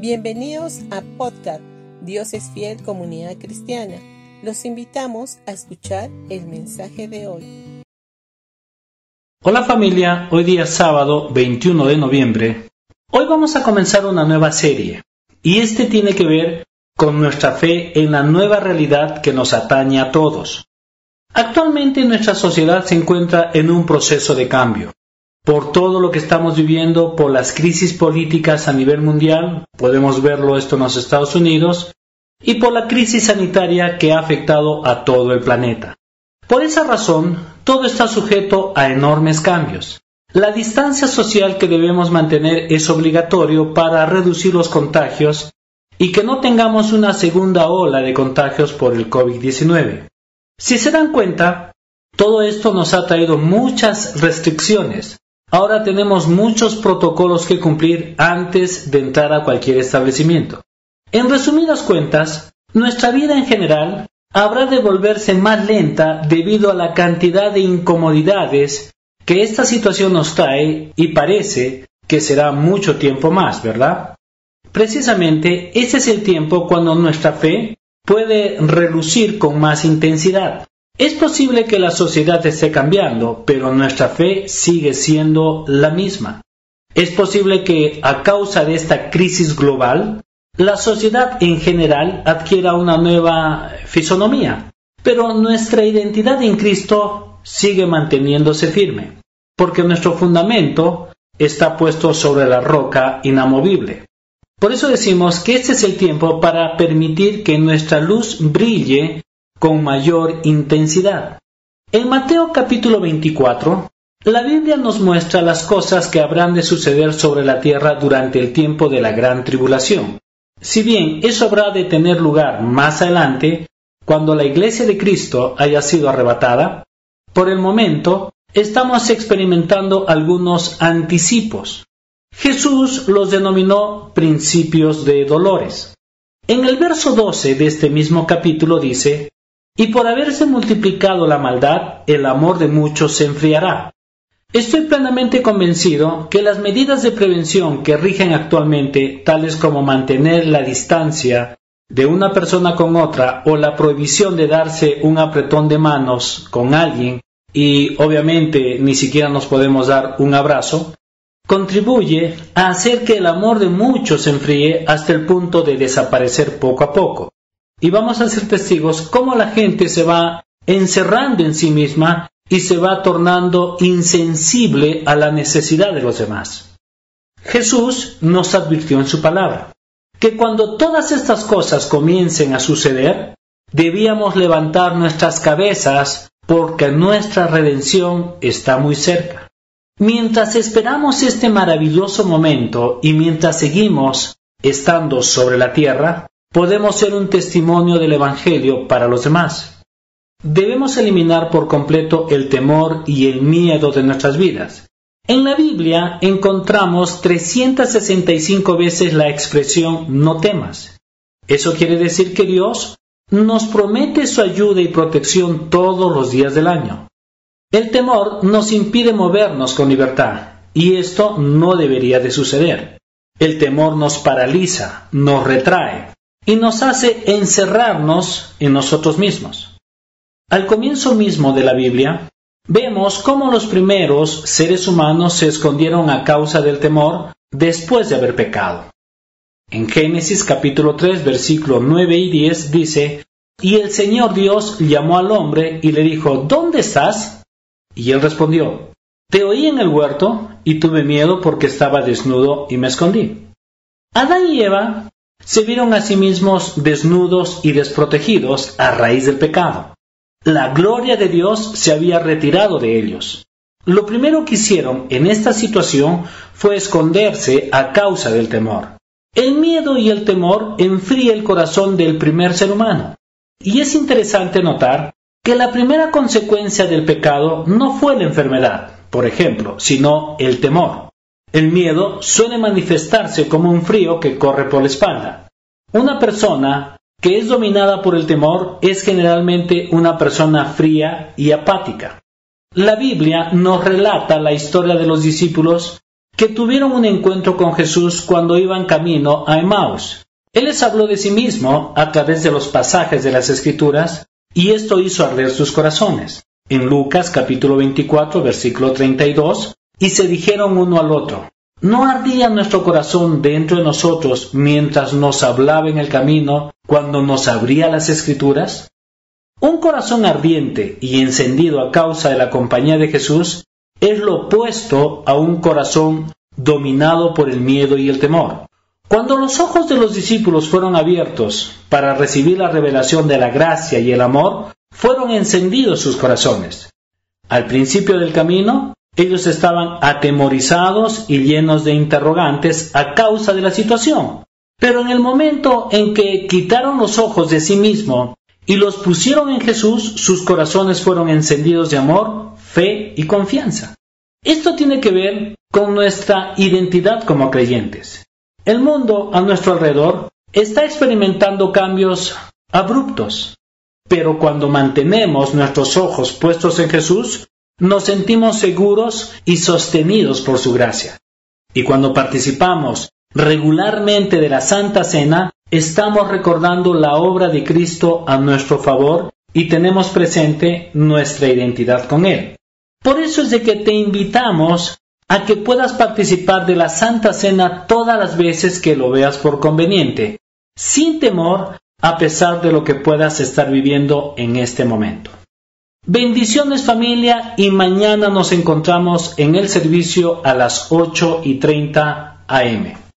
Bienvenidos a Podcast Dios es fiel comunidad cristiana. Los invitamos a escuchar el mensaje de hoy. Hola familia, hoy día sábado 21 de noviembre. Hoy vamos a comenzar una nueva serie y este tiene que ver con nuestra fe en la nueva realidad que nos atañe a todos. Actualmente nuestra sociedad se encuentra en un proceso de cambio. Por todo lo que estamos viviendo, por las crisis políticas a nivel mundial, podemos verlo esto en los Estados Unidos, y por la crisis sanitaria que ha afectado a todo el planeta. Por esa razón, todo está sujeto a enormes cambios. La distancia social que debemos mantener es obligatorio para reducir los contagios y que no tengamos una segunda ola de contagios por el COVID-19. Si se dan cuenta, todo esto nos ha traído muchas restricciones. Ahora tenemos muchos protocolos que cumplir antes de entrar a cualquier establecimiento. En resumidas cuentas, nuestra vida en general habrá de volverse más lenta debido a la cantidad de incomodidades que esta situación nos trae y parece que será mucho tiempo más, ¿verdad? Precisamente ese es el tiempo cuando nuestra fe puede relucir con más intensidad. Es posible que la sociedad esté cambiando, pero nuestra fe sigue siendo la misma. Es posible que a causa de esta crisis global, la sociedad en general adquiera una nueva fisonomía, pero nuestra identidad en Cristo sigue manteniéndose firme, porque nuestro fundamento está puesto sobre la roca inamovible. Por eso decimos que este es el tiempo para permitir que nuestra luz brille con mayor intensidad. En Mateo capítulo 24, la Biblia nos muestra las cosas que habrán de suceder sobre la tierra durante el tiempo de la gran tribulación. Si bien eso habrá de tener lugar más adelante, cuando la iglesia de Cristo haya sido arrebatada, por el momento estamos experimentando algunos anticipos. Jesús los denominó principios de dolores. En el verso 12 de este mismo capítulo dice, Y por haberse multiplicado la maldad, el amor de muchos se enfriará. Estoy plenamente convencido que las medidas de prevención que rigen actualmente, tales como mantener la distancia de una persona con otra o la prohibición de darse un apretón de manos con alguien y obviamente ni siquiera nos podemos dar un abrazo, contribuye a hacer que el amor de muchos se enfríe hasta el punto de desaparecer poco a poco. Y vamos a ser testigos cómo la gente se va encerrando en sí misma y se va tornando insensible a la necesidad de los demás. Jesús nos advirtió en su palabra que cuando todas estas cosas comiencen a suceder, debíamos levantar nuestras cabezas porque nuestra redención está muy cerca. Mientras esperamos este maravilloso momento y mientras seguimos estando sobre la tierra, podemos ser un testimonio del Evangelio para los demás. Debemos eliminar por completo el temor y el miedo de nuestras vidas. En la Biblia encontramos 365 veces la expresión no temas. Eso quiere decir que Dios nos promete su ayuda y protección todos los días del año. El temor nos impide movernos con libertad, y esto no debería de suceder. El temor nos paraliza, nos retrae y nos hace encerrarnos en nosotros mismos. Al comienzo mismo de la Biblia, vemos cómo los primeros seres humanos se escondieron a causa del temor después de haber pecado. En Génesis capítulo 3 versículo 9 y 10 dice, Y el Señor Dios llamó al hombre y le dijo, ¿Dónde estás? Y él respondió, Te oí en el huerto y tuve miedo porque estaba desnudo y me escondí. Adán y Eva se vieron a sí mismos desnudos y desprotegidos a raíz del pecado. La gloria de Dios se había retirado de ellos. Lo primero que hicieron en esta situación fue esconderse a causa del temor. El miedo y el temor enfría el corazón del primer ser humano. Y es interesante notar que la primera consecuencia del pecado no fue la enfermedad, por ejemplo, sino el temor. El miedo suele manifestarse como un frío que corre por la espalda. Una persona que es dominada por el temor es generalmente una persona fría y apática. La Biblia nos relata la historia de los discípulos que tuvieron un encuentro con Jesús cuando iban camino a Emmaus. Él les habló de sí mismo a través de los pasajes de las Escrituras y esto hizo arder sus corazones. En Lucas capítulo 24 versículo 32, y se dijeron uno al otro, ¿no ardía nuestro corazón dentro de nosotros mientras nos hablaba en el camino cuando nos abría las Escrituras? Un corazón ardiente y encendido a causa de la compañía de Jesús es lo opuesto a un corazón dominado por el miedo y el temor. Cuando los ojos de los discípulos fueron abiertos para recibir la revelación de la gracia y el amor, fueron encendidos sus corazones. Al principio del camino, ellos estaban atemorizados y llenos de interrogantes a causa de la situación. Pero en el momento en que quitaron los ojos de sí mismo y los pusieron en Jesús, sus corazones fueron encendidos de amor, fe y confianza. Esto tiene que ver con nuestra identidad como creyentes. El mundo a nuestro alrededor está experimentando cambios abruptos, pero cuando mantenemos nuestros ojos puestos en Jesús, nos sentimos seguros y sostenidos por su gracia. Y cuando participamos regularmente de la Santa Cena, estamos recordando la obra de Cristo a nuestro favor y tenemos presente nuestra identidad con Él. Por eso es de que te invitamos a que puedas participar de la Santa Cena todas las veces que lo veas por conveniente, sin temor a pesar de lo que puedas estar viviendo en este momento. Bendiciones familia y mañana nos encontramos en el servicio a las 8 y 30 am.